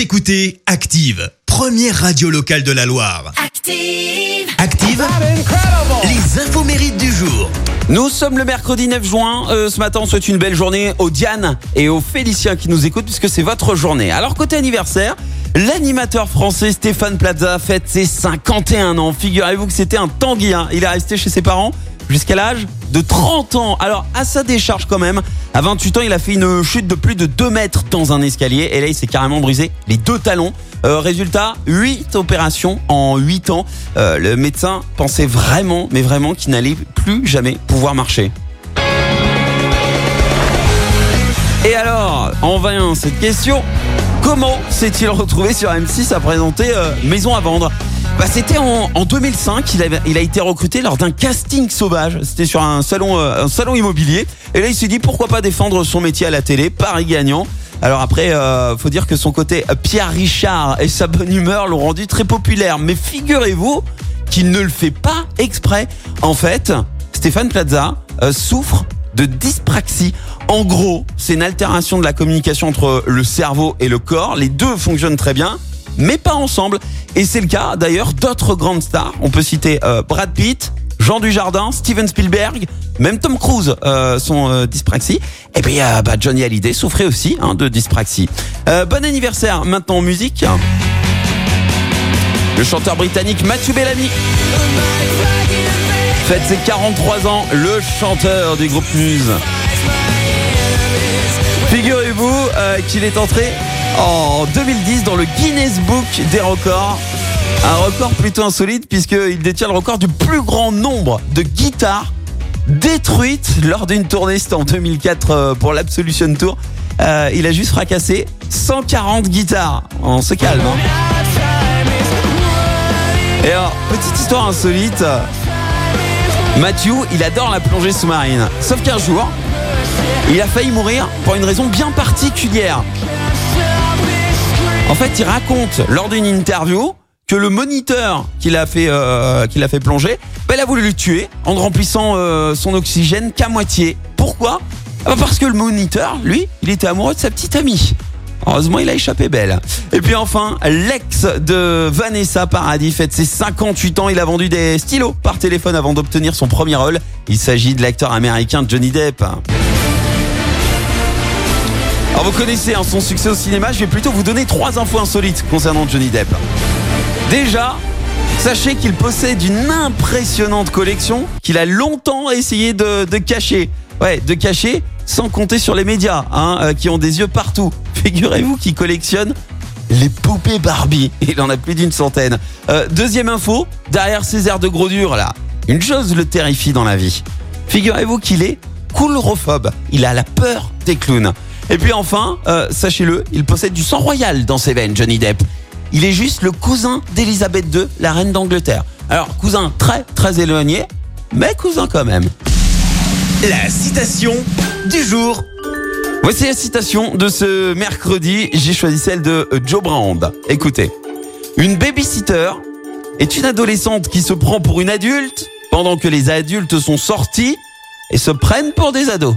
Vous écoutez Active, première radio locale de la Loire. Active. Active, les infos mérites du jour. Nous sommes le mercredi 9 juin. Euh, ce matin, on souhaite une belle journée aux Diane et aux Féliciens qui nous écoutent puisque c'est votre journée. Alors, côté anniversaire, l'animateur français Stéphane Plaza fête ses 51 ans. Figurez-vous que c'était un tanguy. hein. Il est resté chez ses parents jusqu'à l'âge de 30 ans. Alors, à sa décharge quand même, à 28 ans, il a fait une chute de plus de 2 mètres dans un escalier. Et là, il s'est carrément brisé les deux talons. Euh, résultat, 8 opérations en 8 ans. Euh, le médecin pensait vraiment, mais vraiment qu'il n'allait plus jamais pouvoir marcher. Et alors, en vain cette question, comment s'est-il retrouvé sur M6 à présenter euh, Maison à vendre? Bah, C'était en, en 2005, il, a été recruté lors d'un casting sauvage. C'était sur un salon, euh, un salon immobilier. Et là, il s'est dit pourquoi pas défendre son métier à la télé, Paris gagnant. Alors après, euh, faut dire que son côté euh, Pierre Richard et sa bonne humeur l'ont rendu très populaire. Mais figurez-vous qu'il ne le fait pas exprès. En fait, Stéphane Plaza euh, souffre de dyspraxie. En gros, c'est une altération de la communication entre le cerveau et le corps. Les deux fonctionnent très bien, mais pas ensemble. Et c'est le cas d'ailleurs d'autres grandes stars. On peut citer euh, Brad Pitt, Jean Dujardin, Steven Spielberg, même Tom Cruise euh, sont euh, dyspraxie. Et puis euh, bah, Johnny Hallyday souffrait aussi hein, de dyspraxie. Bon anniversaire maintenant en musique. Le chanteur britannique Matthew Bellamy fête ses 43 ans, le chanteur du groupe Muse. Figurez-vous qu'il est entré en 2010 dans le Guinness Book des records. Un record plutôt insolite puisqu'il détient le record du plus grand nombre de guitares détruites lors d'une tournée. C'était en 2004 euh, pour l'Absolution Tour. Euh, il a juste fracassé 140 guitares. On se calme. hein. Et alors, petite histoire insolite. Matthew, il adore la plongée sous-marine. Sauf qu'un jour, il a failli mourir pour une raison bien particulière. En fait, il raconte lors d'une interview que le moniteur qu'il a fait euh, fait plonger, ben, il a voulu le tuer en ne remplissant euh, son oxygène qu'à moitié. Pourquoi? Ah bah Parce que le moniteur, lui, il était amoureux de sa petite amie. Heureusement, il a échappé belle. Et puis enfin, l'ex de Vanessa Paradis fête ses 58 ans. Il a vendu des stylos par téléphone avant d'obtenir son premier rôle. Il s'agit de l'acteur américain Johnny Depp. Alors vous connaissez hein, son succès au cinéma, je vais plutôt vous donner trois infos insolites concernant Johnny Depp. Déjà, sachez qu'il possède une impressionnante collection qu'il a longtemps essayé de, cacher. Ouais, de cacher sans compter sur les médias, hein, euh, qui ont des yeux partout. Figurez-vous qu'il collectionne les poupées Barbie. Il en a plus d'une centaine. Euh, deuxième info, derrière ces airs de gros dur là, une chose le terrifie dans la vie. Figurez-vous qu'il est coulrophobe. Il a la peur des clowns. Et puis enfin, euh, sachez-le, il possède du sang royal dans ses veines, Johnny Depp. Il est juste le cousin d'Elisabeth II, la reine d'Angleterre. Alors, cousin très très éloigné, mais cousin quand même. La citation du jour. Voici la citation de ce mercredi. J'ai choisi celle de euh, Joe Brand. Écoutez. Une babysitter est une adolescente qui se prend pour une adulte pendant que les adultes sont sortis et se prennent pour des ados.